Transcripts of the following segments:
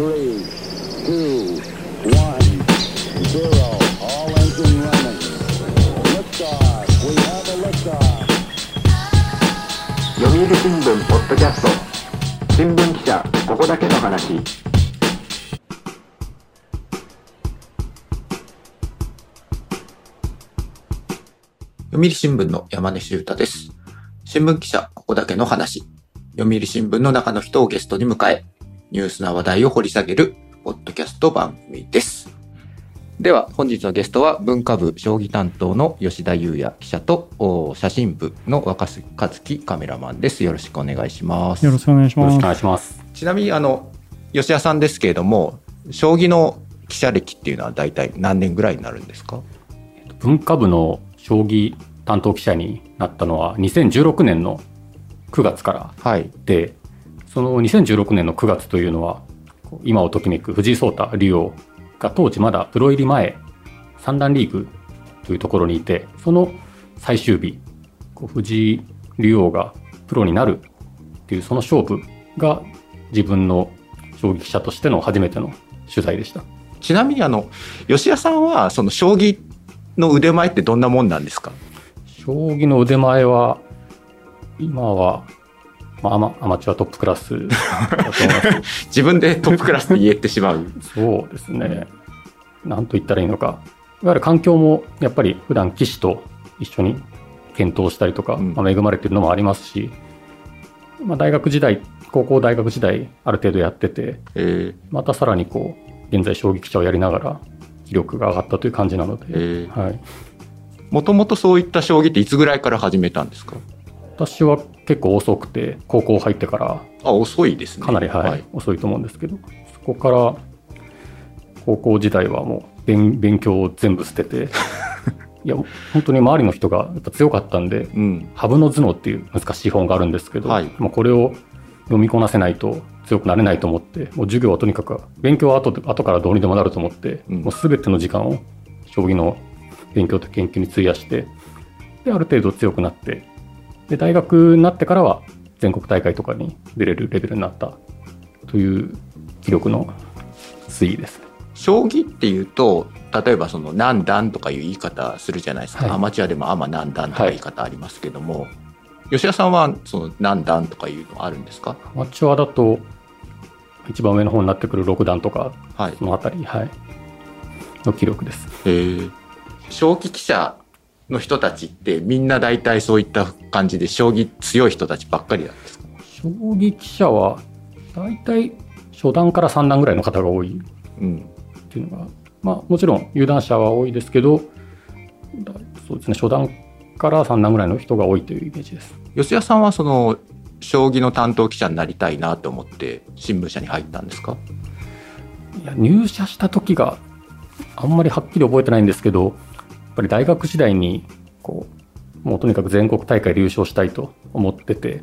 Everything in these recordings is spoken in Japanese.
読売新聞ポッドキャスト新聞記者ここだけの話読売新聞の山根修太です。新聞記者、ここだけの話。読売新聞の中の人をゲストに迎え、ニュースな話題を掘り下げる、ポッドキャスト番組です。では、本日のゲストは、文化部将棋担当の吉田優也記者と、お写真部の若狭和樹カメラマンです。よろしくお願いします。よろしくお願いしますよろしくお。願いします。ちなみに、あの、吉田さんですけれども、将棋の記者歴っていうのは大体何年ぐらいになるんですか？文化部の将棋担当記者になったのは2016年の9月からはい。で、その2016年の9月というのは、今をときめく藤井聡太竜王が当時まだプロ入り前、三段リーグというところにいて、その最終日、藤井竜王がプロになるっていうその勝負が自分の将棋記者としての初めての取材でした。ちなみにあの吉谷さんはその将棋の腕前ってどんなもんなんですか？将棋の腕前は、今は、まあアマ、アマチュアトップクラスだと思います。自分でトップクラスって言えてしまうそうですね。なんと言ったらいいのか。いわゆる環境も、やっぱり普段棋士と一緒に検討したりとか、うんまあ、恵まれてるのもありますし、まあ、大学時代、高校大学時代、ある程度やってて、えまたさらにこう、現在将棋記者をやりながら、気力が上がったという感じなので、えーはい。もともとそういった将棋っていつぐらいから始めたんですか？私は結構遅くて、高校入ってからあ遅いですね。かなり、はい遅いと思うんですけどそこから高校時代はもう勉勉強を全部捨てて いや本当に周りの人がやっぱ強かったんでうん「羽生の頭脳」っていう難しい本があるんですけど、はい。もうこれを読みこなせないと強くなれないと思ってもう授業はとにかく勉強は後で後からどうにでもなると思って、うん。もう全ての時間を将棋の勉強と研究に費やしてである程度強くなってで大学になってからは全国大会とかに出れるレベルになったという記録の推移です。将棋っていうと例えばその何段とかいう言い方するじゃないですか、はい。アマチュアでもアマ何段とか言い方ありますけども、吉田さんはその何段とかいうのあるんですか？アマチュアだと一番上の方になってくる6段とかはい。そのあたり、はい、の記録です。えー。将棋記者の人たちってみんな大体そういった感じで将棋強い人たちばっかりなんですか？将棋記者は大体初段から3段ぐらいの方が多い。っうん。ていうのが、まあ、もちろん有段者は多いですけどだそうですね初段から3段ぐらいの人が多いというイメージです。吉田さんはその将棋の担当記者になりたいなと思って新聞社に入ったんですか？いや入社した時があんまりはっきり覚えてないんですけどぱり大学時代にこうもうとにかく全国大会で優勝したいと思ってて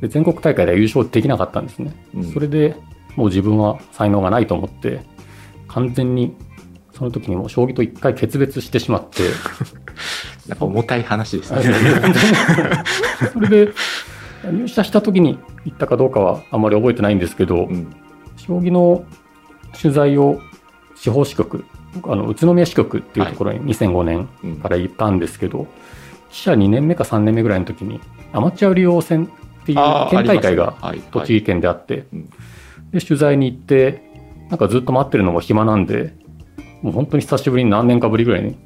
で全国大会では優勝できなかったんですね、うん。それでもう自分は才能がないと思って完全にその時にもう将棋と一回決別してしまって。なんか重たい話ですね。それで入社した時に行ったかどうかはあんまり覚えてないんですけど、うん。将棋の取材を司法支局僕あの宇都宮支局っていうところに2005年うんから行ったんですけど、記者2年目か3年目ぐらいの時にアマチュア竜王戦っていう県大会が栃木県であって、うん。で取材に行ってなんかずっと待ってるのが暇なんでもう本当に久しぶりに何年かぶりぐらいに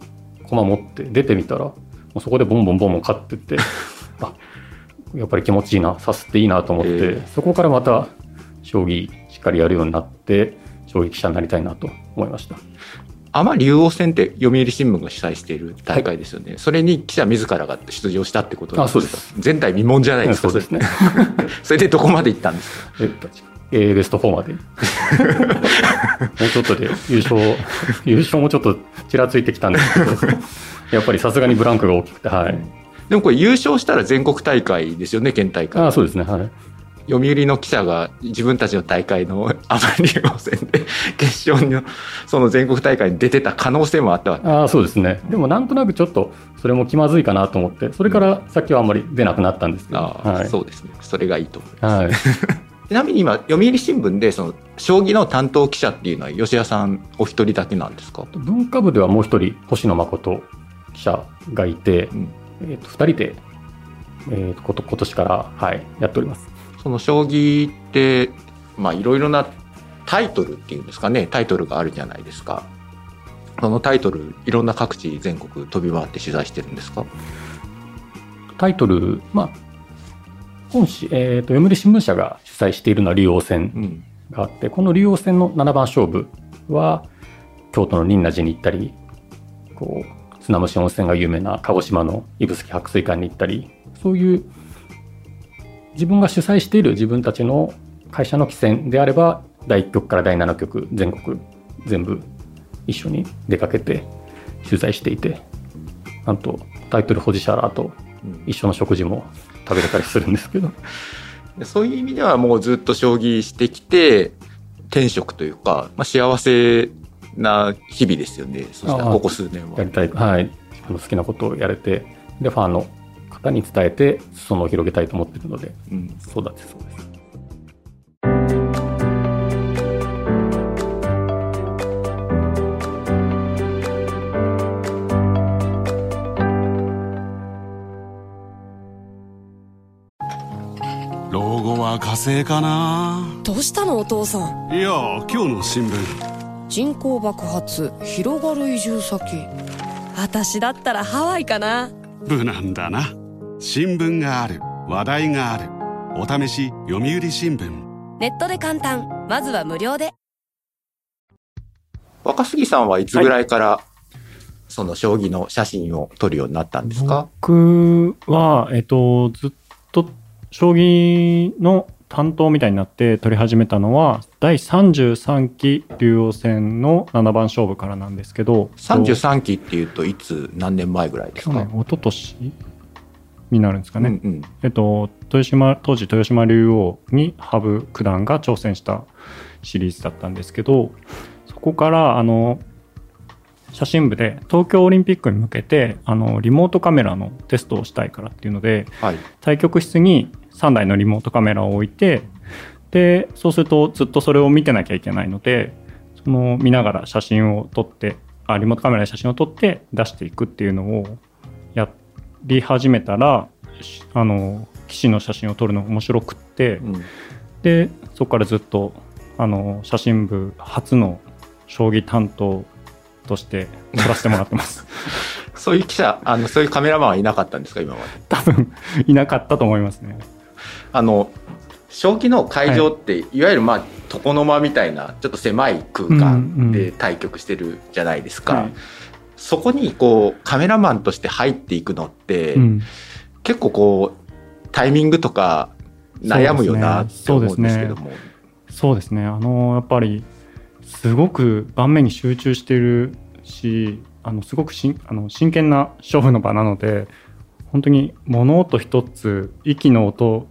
駒持って出てみたらもうそこでボンボンボンボン勝ってって あやっぱり気持ちいいなさすっていいなと思って、ええ。そこからまた将棋しっかりやるようになって将棋記者になりたいなと思いましたアマ竜王戦って読売新聞が主催している大会ですよね。それに記者自らが出場したってことなんです前代未聞じゃないですか。そうですね。それでどこまで行ったんですか？えっとえーベスト4まで。もうちょっとで優勝優勝もちょっとちらついてきたんですけどやっぱりさすがにブランクが大きくてはい。でもこれ優勝したら全国大会ですよね、県大会。あそうですねはい読売の記者が自分たちの大会の アマ竜王戦で決勝のその全国大会に出てた可能性もあったわけ。ああそうですね。でもなんとなくちょっとそれも気まずいかなと思ってそれから先はあんまり出なくなったんですけど。ああ、はい。そうですね。それがいいと思います。はい、ちなみに今、読売新聞で、その、将棋の担当記者っていうのは、吉谷さんお一人だけなんですか？文化部ではもう一人、星野誠記者がいて、うん。えっと二人で、えーとこと今年から、はい、やっております。その将棋って、まあ、いろいろなタイトルっていうんですかね、タイトルがあるじゃないですか。そのタイトル、いろんな各地全国飛び回って取材してるんですか？タイトル、まあ、本誌、えーと、読売新聞社が主催しているのは竜王戦うん。があって、この竜王戦の七番勝負は、京都の仁和寺に行ったり、こう、砂蒸し温泉が有名な鹿児島の指宿白水館に行ったり、そういう自分が主催している自分たちの会社の棋戦であれば、第1局から第7局、全国全部一緒に出かけて取材していて、なんとタイトル保持者らとうん一緒の食事も食べれたりするんですけど、で そういう意味ではもうずっと将棋してきて、転職というか、まあ、幸せな日々ですよね。そしたらここ数年は。やりたい、はい、自分の好きなことをやれて、で、ファンの方に伝えて、裾野を広げたいと思っているので、うん。そうだってそうです。老後は火星かな？どうしたのお父さん？いや今日の新聞。人口爆発広がる移住先。私だったらハワイかな。無難だな新聞がある話題がある。お試し読売新聞。ネットで簡単。まずは無料で。若杉さんはいつぐらいから、その将棋の写真を撮るようになったんですか、僕は、えっと、ずっと将棋の担当みたいになって取り始めたのは第33期竜王戦の七番勝負からなんですけど。33期っていうといつ何年前ぐらいですか？去年一昨年になるんですかね、うんうんえっと、豊島当時豊島竜王に羽生九段が挑戦したシリーズだったんですけどそこからあの写真部で東京オリンピックに向けてあのリモートカメラのテストをしたいからっていうのではい。対局室に3台のリモートカメラを置いてでそうするとずっとそれを見てなきゃいけないのでその見ながら写真を撮ってあリモートカメラで写真を撮って出していくっていうのをやり始めたらしあの棋士の写真を撮るのが面白くってうん。でそこからずっとあの写真部初の将棋担当として撮らせてもらってます。そういう記者、あの、そういうカメラマンはいなかったんですか、今まで？多分いなかったと思いますね。あの、将棋の会場って、い、わゆるまあ、床の間みたいな、ちょっと狭い空間で対局してるじゃないですか。はいそこに、こう、カメラマンとして入っていくのって、うん。結構こう、タイミングとか悩むよなって思うんですけども。そうですね、あのやっぱりすごく盤面に集中しているし、あのすごくしんあの真剣な勝負の場なので、本当に物音一つ、息の音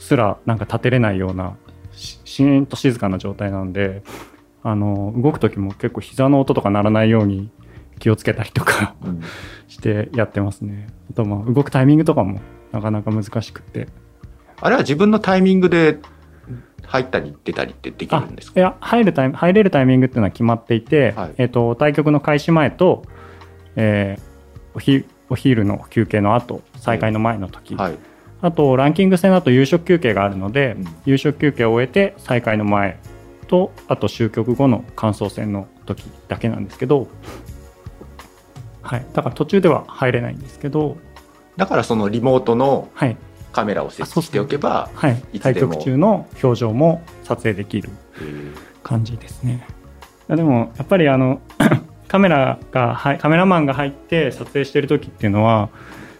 すらなんか立てれないような、しんと静かな状態なので、あの動く時も結構膝の音とか鳴らないように気をつけたりとかうんしてやってますね。あとまあ動くタイミングとかもなかなか難しくて。あれは自分のタイミングで入ったり出たりってできるんですか？いや入るタイム入れるタイミングっていうのは決まっていて、はいえっと対局の開始前と、えーおひお昼の休憩の後再開の前の時、はい。あとランキング戦だと夕食休憩があるので、うん夕食休憩を終えて再開の前とあと終局後の感想戦の時だけなんですけど、はい、だから途中では入れないんですけど、だからそのリモートのはい。カメラを設置しておけば、はい。い、つでも。対局中の表情も撮影できるえー。感じですね。でもやっぱりあの カメラがはいカメラマンが入って撮影してる時っていうのは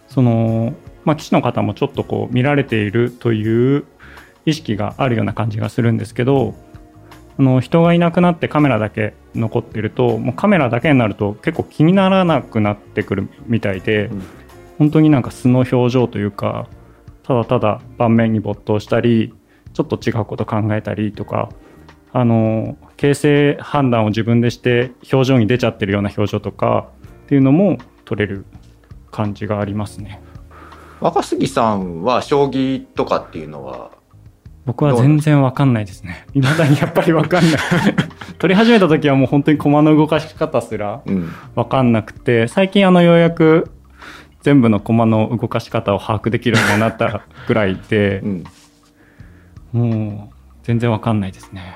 そのまあ棋士の方もちょっとこう見られているという意識があるような感じがするんですけどあの人がいなくなってカメラだけ残ってるともうカメラだけになると結構気にならなくなってくるみたいで、うん本当になんか素の表情というかただただ盤面に没頭したりちょっと違うこと考えたりとかあの形勢判断を自分でして表情に出ちゃってるような表情とかっていうのも撮れる感じがありますね。若杉さんは将棋とかっていうのは僕は全然わかんないですね。未だにやっぱりわかんない。取り始めた時はもう本当に駒の動かし方すらうん。わかんなくて、最近あのようやく全部の駒の動かし方を把握できるようになったぐらいでう、ん。もう全然わかんないですね。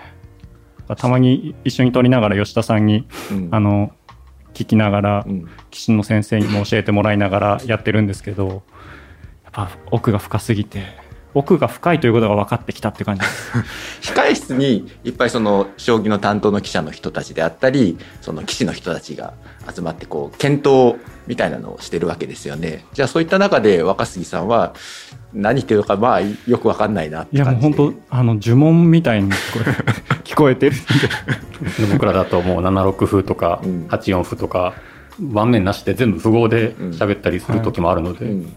たまに一緒に撮りながら吉田さんに、うん。あの、聞きながらう、ん。棋士の先生にも教えてもらいながらやってるんですけど、やっぱ奥が深すぎて、奥が深いということが分かってきたって感じ。です。控え室にいっぱいその将棋の担当の記者の人たちであったりその棋士の人たちが集まってこう検討みたいなのをしてるわけですよね。じゃあそういった中で若杉さんは何言ってるのかまあよくわかんないなっていやもう本当あの呪文みたいに聞こえ聞こえてる僕らだともう7六歩とかうん。8四歩とか盤面なしで全部符号で喋ったりする時もあるので、うん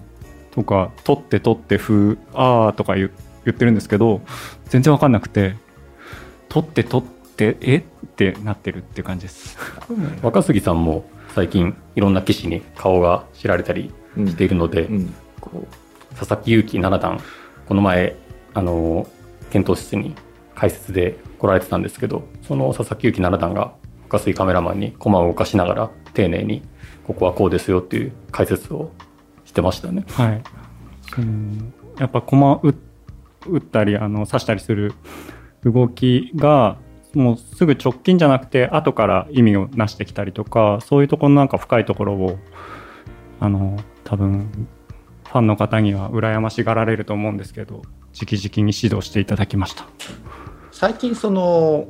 とか「取って取って風あー」とか言ってるんですけど全然分かんなくて「取って取ってえ？ってなってるっていう感じです。若杉さんも最近いろんな棋士に顔が知られたりうん。しているので、うん。こう佐々木勇気七段この前あの検討室に解説で来られてたんですけどその佐々木勇気七段が若杉カメラマンに駒を動かしながら丁寧にここはこうですよっていう解説をしてましたね。はい、うん。やっぱ駒打打ったりあの指したりする動きがもうすぐ直近じゃなくて後から意味をなしてきたりとかそういうところのなんか深いところをあの多分ファンの方には羨ましがられると思うんですけど直々に指導していただきました。最近その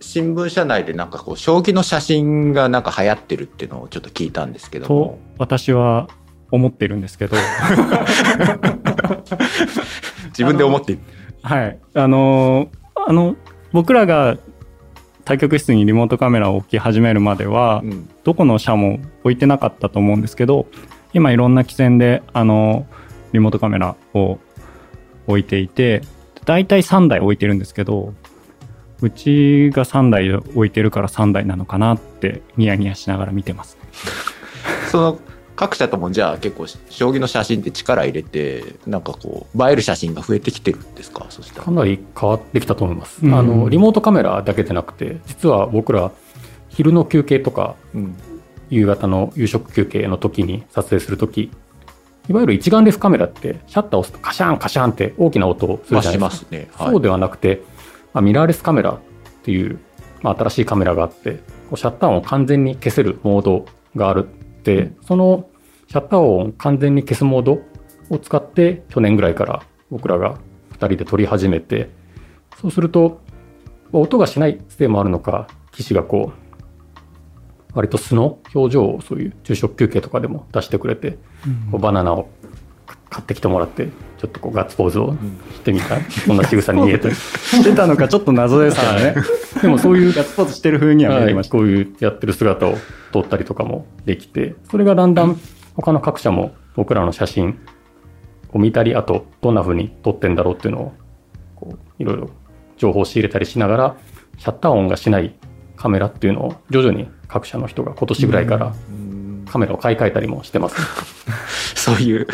新聞社内でなんかこう将棋の写真がなんか流行ってるっていうのをちょっと聞いたんですけどとも私は思ってるんですけど 自分で思っているはい。あのーあの、僕らが対局室にリモートカメラを置き始めるまでは、うんどこの社も置いてなかったと思うんですけど、今いろんな棋戦で、あのリモートカメラを置いていて、だいたい3台置いてるんですけど、うちが3台置いてるから3台なのかなってニヤニヤしながら見てます。その各社ともじゃあ結構将棋の写真って力入れてなんかこう映える写真が増えてきてるんですか？そしたら。かなり変わってきたと思います。うん。あのリモートカメラだけでなくて実は僕ら昼の休憩とかうん。夕方の夕食休憩の時に撮影する時いわゆる一眼レフカメラってシャッターを押すとカシャンカシャンって大きな音をするじゃないですか。ますね。はい。そうではなくて、まあ、ミラーレスカメラっていう、まあ、新しいカメラがあってこうシャッター音を完全に消せるモードがある。って、うんそのシャッター音を完全に消すモードを使って去年ぐらいから僕らが2人で撮り始めてそうするとまあ音がしないせいもあるのか機種がこう割と素の表情をそういう昼食休憩とかでも出してくれて、こうバナナを買ってきてもらってちょっとこうガッツポーズをしてみた、そんな仕草に見えたり してたのかちょっと謎ですからね。でもそういうガッツポーズしてる風には見えはいました。こういうやってる姿を撮ったりとかもできて、それがだんだん他の各社も僕らの写真を見たり、あとどんな風に撮ってんだろうっていうのをこういろいろ情報を仕入れたりしながら、シャッター音がしないカメラっていうのを徐々に各社の人が今年ぐらいからカメラを買い替えたりもしてます。そういう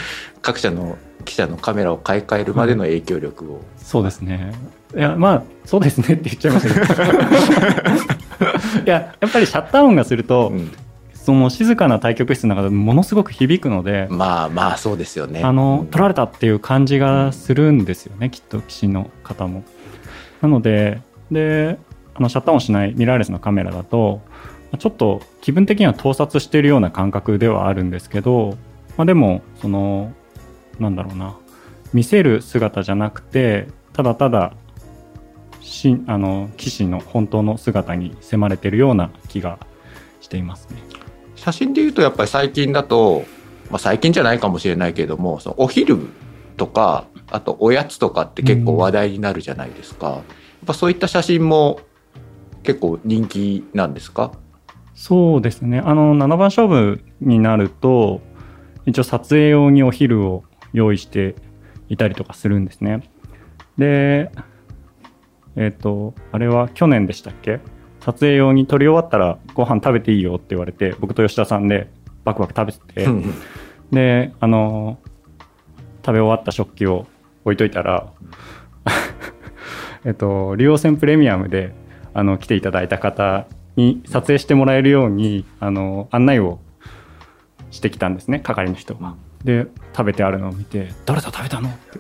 各社の記者のカメラを買い替えるまでの影響力を、そうですね。いや、まあ、そうですねって言っちゃいましたけど。いや、やっぱりシャッター音がすると、うんその静かな対局室の中でものすごく響くので、まあまあそうですよねあの、取られれたっていう感じがするんですよね、きっと棋士の方も。なので、で、あのシャッター音しないミラーレスのカメラだと、まあちょっと気分的には盗撮しているような感覚ではあるんですけど、まあ、でも、その、なんだろうな、見せる姿じゃなくて、ただただ、しあの棋士の本当の姿に迫れてるような気がしていますね。写真で言うとやっぱり最近だと、まあ、最近じゃないかもしれないけれどもそのお昼とかあとおやつとかって結構話題になるじゃないですか、やっぱそういった写真も結構人気なんですか？そうですね。あの、7番勝負になると、一応撮影用にお昼を用意していたりとかするんですね。で、えっ、と、あれは去年でしたっけ？撮影用に撮り終わったらご飯食べていいよって言われて、僕と吉田さんでバクバク食べてて、で、あの、食べ終わった食器を置いといたら、えっと、竜王戦プレミアムであの来ていただいた方に撮影してもらえるようにあの案内をしてきたんですね係の人。が。で食べてあるのを見て「誰だ食べたの?」って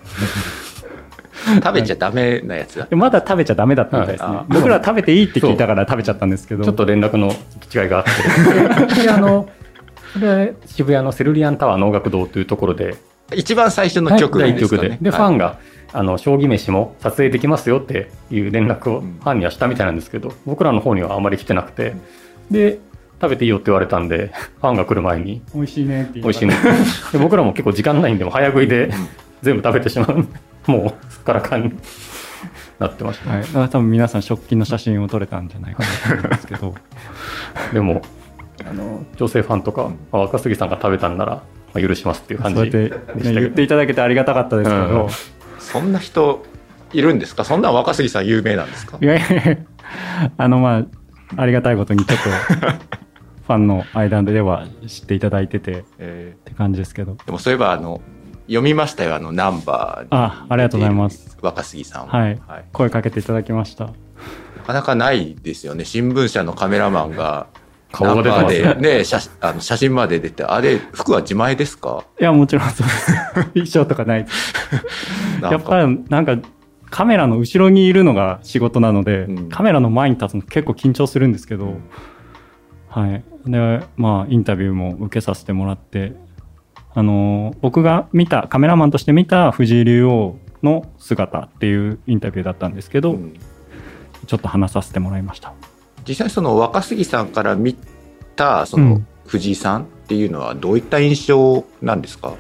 食べちゃダメなやつ？だ。でまだ食べちゃダメだったみたいですね、はい。僕らは食べていいって聞いたから食べちゃったんですけど。ちょっと連絡の違いがあって、で あの、それ渋谷のセルリアンタワー能楽堂というところで、一番最初の曲第1ですかね。曲で、で、ファンが、あの、将棋飯も撮影できますよっていう連絡をうん。ファンにはしたみたいなんですけど、僕らの方にはあまり来てなくて、で、食べていいよって言われたんで、ファンが来る前に、美味しいねって言美味しいね。で僕らも結構時間ないんで、もう早食いで全部食べてしまう。もうすっからかんになってました。はい、だから多分皆さん食器の写真を撮れたんじゃないかなと思うんですけど。でも、あの、女性ファンとか、あ若杉さんが食べたんなら、まあ、許しますっていう感じでね、言っていただけてありがたかったですけど、うんそんな人いるんですか？そんな若杉さん有名なんですか？いやいやあのまあありがたいことにちょっと ファンの間では知っていただいててっえ。て感じですけど。ーでもそういえば、あの、読みましたよ、あの、ナンバーに。あありがとうございます。若杉さんはい。はい。声かけていただきました。なかなかないですよね。新聞社のカメラマンが、顔が出てますね写あの写真まで出て、あれ、服は自前ですか？いやもちろんそうです。衣装とかない。で すなんか。やっぱりなんかカメラの後ろにいるのが仕事なので、うん。カメラの前に立つの結構緊張するんですけど、はい。でまあインタビューも受けさせてもらってあのー僕が見たカメラマンとして見た藤井竜王の姿っていうインタビューだったんですけど、うん。ちょっと話させてもらいました実際その若杉さんから見た、そうのん。藤井さんっていうのはどういった印象なんですか？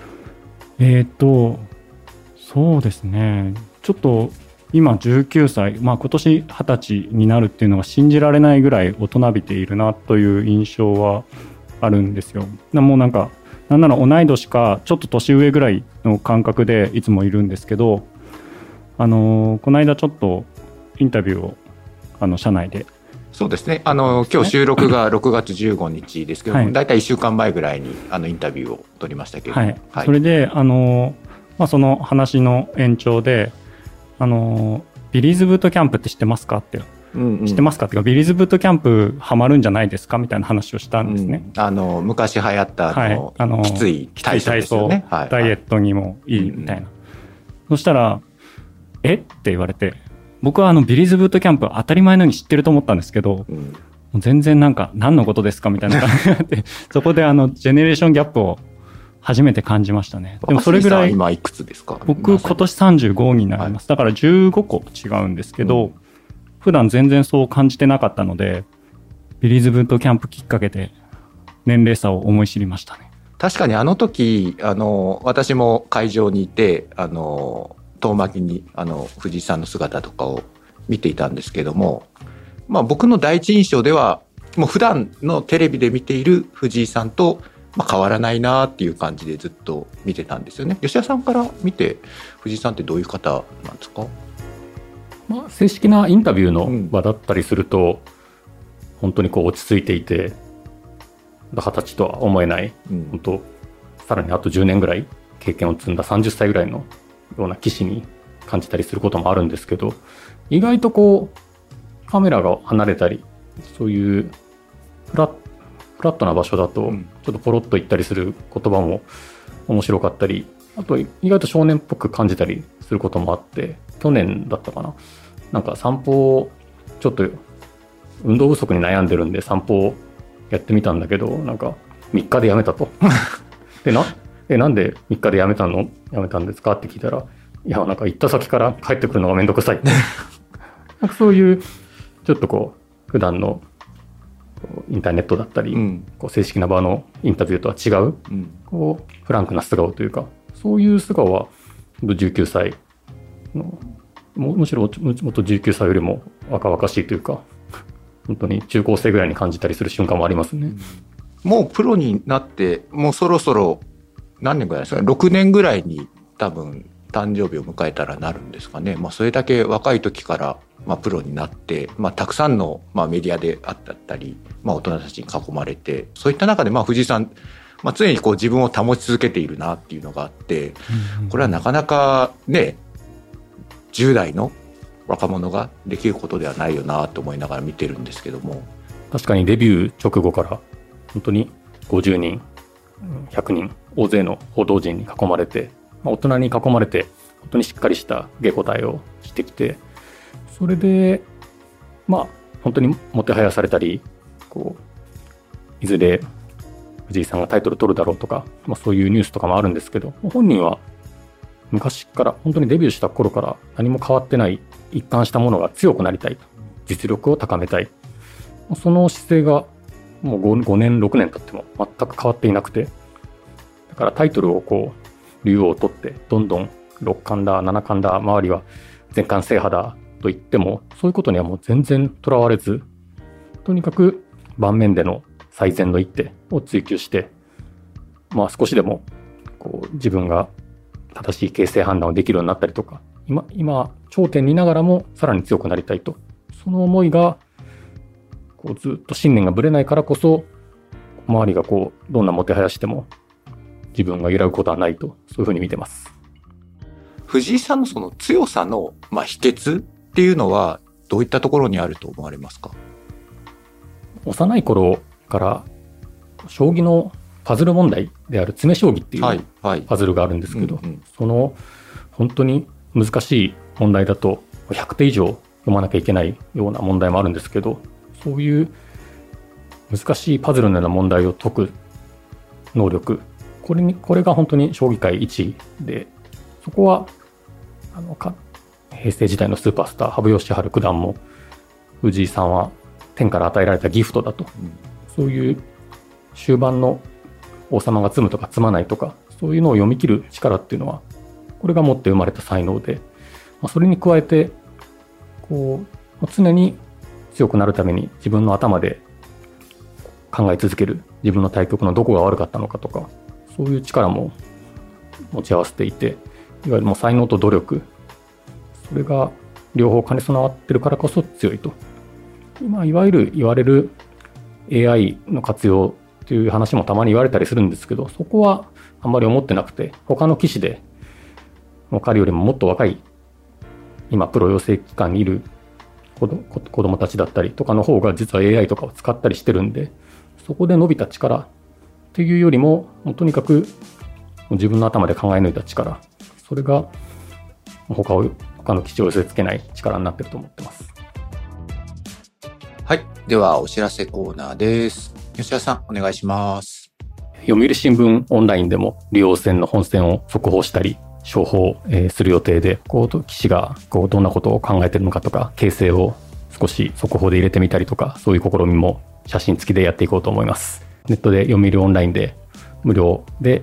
えー、とそうですね。ちょっと今19歳、まあ、今年20歳になるっていうのが信じられないぐらい大人びているなという印象はあるんですよ。なもうなんかなんなら同い年かちょっと年上ぐらいの感覚でいつもいるんですけど、あのーこの間ちょっとインタビューをあの社内でそうですね。あの、今日収録が6月15日ですけども、はい。だいたい1週間前ぐらいにあのインタビューを取りましたけども、はい、それで、あのまあ、その話の延長で、あのビリーズブートキャンプって知ってますかって、うんうん。知ってますかっていうか、ビリーズブートキャンプハマるんじゃないですかみたいな話をしたんですね。うんあの、昔流行ったあの、はい、あのきつい体操ね。はい。ダイエットにもいいみたいな。そしたら、え？って言われて、僕はあのビリーズブートキャンプ当たり前のように知ってると思ったんですけど、うん。もう全然なんか何のことですかみたいな。感じになって、そこであのジェネレーションギャップを初めて感じましたね。でもそれぐらい今いくつですか？僕今年35になります、だから15個違うんですけど、うん。普段全然そう感じてなかったのでビリーズブートキャンプきっかけで年齢差を思い知りましたね。確かにあの時、あの、私も会場にいて、あの、遠巻きに、あの、藤井さんの姿とかを見ていたんですけども、まあ僕の第一印象では、もう普段のテレビで見ている藤井さんと、まあ変わらないなっていう感じでずっと見てたんですよね。吉田さんから見て、藤井さんってどういう方なんですか？まあ、正式なインタビューうん。の場だったりすると、本当にこう落ち着いていて、二十歳とは思えない、うん。本当、さらにあと10年ぐらい経験を積んだ30歳ぐらいのような棋士に感じたりすることもあるんですけど、意外とこう、カメラが離れたり、そういうフラッフラットな場所だとうん、ちょっとポロッと言ったりする言葉も面白かったり、あと意外と少年っぽく感じたりすることもあって、去年だったかな。なんか散歩を、ちょっと運動不足に悩んでるんで散歩をやってみたんだけど、なんか3日でやめたと。で、な、え、なんで3日でやめたの？やめたんですか？って聞いたら、いや、なんか行った先から帰ってくるのがめんどくさいって。なんかそういう、ちょっとこう、普段のインターネットだったり、うん。こう正式な場のインタビューとは違う、うん。こう、フランクな素顔というか、そういう素顔は、19歳の、もむしろもっと19歳よりも若々しいというか、本当に中高生ぐらいに感じたりする瞬間もありますね。もうプロになって、もうそろそろ何年ぐらいですか？ね、6年ぐらいに多分誕生日を迎えたらなるんですかね。まあそれだけ若い時から、まあ、プロになって、まあたくさんの、まあ、メディアであったり、まあ大人たちに囲まれて、そういった中でまあ藤井さん、まあ常にこう自分を保ち続けているなっていうのがあって、これはなかなかね、10代の若者ができることではないよなと思いながら見てるんですけども。確かにデビュー直後から本当に50人うん100人大勢の報道陣に囲まれて、まあ、大人に囲まれて本当にしっかりした下答えをしてきてそれでまあ本当にもてはやされたりこういずれ藤井さんがタイトル取るだろうとか、まあ、そういうニュースとかもあるんですけど本人は昔から本当にデビューした頃から何も変わってない一貫したものが強くなりたい実力を高めたい。その姿勢がもう 5, 5年、6年経っても全く変わっていなくて、からタイトルをこう、竜王を取って、どんどん六冠だ、七冠だ、周りは全冠制覇だと言っても、そういうことにはもう全然とらわれず、とにかく盤面での最善の一手を追求して、まあ少しでもこう自分が正しい形勢判断をできるようになったりとか、今、今、頂点にいながらもさらに強くなりたいと。その思いが、こうずっと信念がぶれないからこそ、周りがこう、どんなもてはやしても、自分が揺らぐことはないと、そういうふうに見てます。藤井さんのその強さの、まあ、秘訣っていうのはどういったところにあると思われますか？幼い頃から、将棋のパズル問題である詰将棋っていうパズルがあるんですけど、その本当に難しい問題だと100手以上読まなきゃいけないような問題もあるんですけどそういう難しいパズルのような問題を解く能力これにこれが本当に将棋界一位でそこはあのか平成時代のスーパースター羽生善治九段も藤井さんは天から与えられたギフトだと、そういう終盤の王様が詰むとか詰まないとかそういうのを読み切る力っていうのはこれが持って生まれた才能で、まあ、それに加えてこう常に強くなるために自分の頭で考え続ける自分の対局のどこが悪かったのかとかそういう力も持ち合わせていていわゆるもう才能と努力。それが両方兼ね備わってるからこそ強いと。今いわゆる言われる AI の活用っていう話もたまに言われたりするんですけどそこはあんまり思ってなくて他の棋士でも彼よりももっと若い今プロ養成機関にいる子ど子子供たちだったりとかの方が実は AI とかを使ったりしてるんでそこで伸びた力っていうよりももうとにかく自分の頭で考え抜いた力それが他を他の棋士を寄せ付けない力になってると思ってます。はい。では、お知らせコーナーです。吉田さん、お願いします。読売新聞オンラインでも竜王戦の本戦を速報したり、商法、えーする予定で、こう、棋士がこうどんなことを考えてるのかとか、形勢を少し速報で入れてみたりとか、そういう試みも写真付きでやっていこうと思います。ネットで読売オンラインで無料で、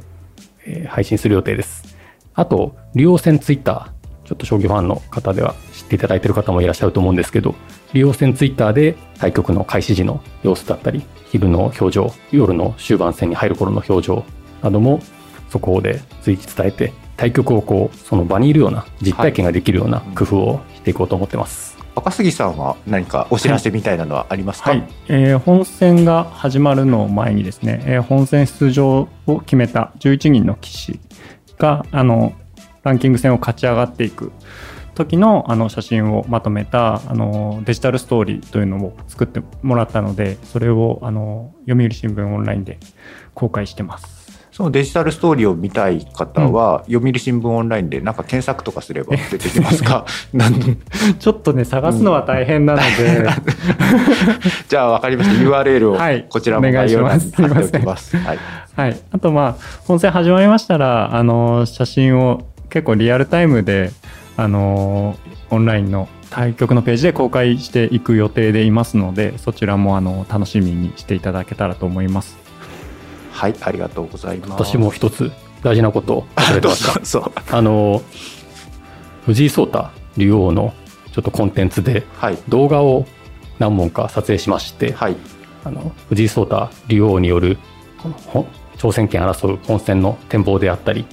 え配信する予定です。あと、竜王戦ツイッター、ちょっと将棋ファンの方では知っていただいている方もいらっしゃると思うんですけど、竜王戦ツイッターで対局の開始時の様子だったり、昼の表情、夜の終盤戦に入る頃の表情なども速報で随時伝えて、対局をこう、その場にいるような、実体験ができるような工夫をしていこうと思ってます。赤杉さんは何かお知らせみたいなのはありますか、はい、えー本戦が始まるのを前にですね、えー本戦出場を決めた11人の棋士があのランキング戦を勝ち上がっていく時のあの写真をまとめたあのデジタルストーリーというのを作ってもらったのでそれをあの読売新聞オンラインで公開してます。そのデジタルストーリーを見たい方は、読売新聞オンラインでなんか検索とかすれば出てきますか？ちょっとね探すのは大変なので、じゃあ分かりました。URL をはい。こちらも概要欄にお願いします。貼っておきます。はい、はい。あと、まあ、本戦始まりましたら、あの、写真を結構リアルタイムで、あの、オンラインの対局のページで公開していく予定でいますので、そちらも、あの、楽しみにしていただけたらと思います。はい、ありがとうございます。私も一つ大事なことを忘れてました。ぞ そうあの、藤井聡太竜王のちょっとコンテンツではい動画を何本か撮影しまして、はいあの藤井聡太竜王によるこのほ挑戦権争う本戦の展望であったり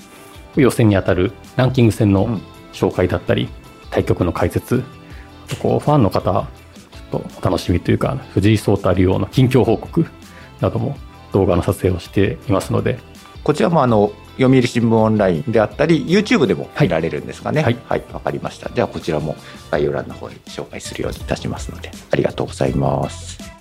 予選にあたるランキング戦のうん紹介だったり、対局の解説こうファンの方ちょっとお楽しみというか藤井聡太竜王の近況報告なども動画の撮影をしていますので。こちらもあの読売新聞オンラインであったり YouTube でも見られるんですかね？はい。はい。わ、かりました。じゃあこちらも概要欄の方に紹介するようにいたしますのでありがとうございます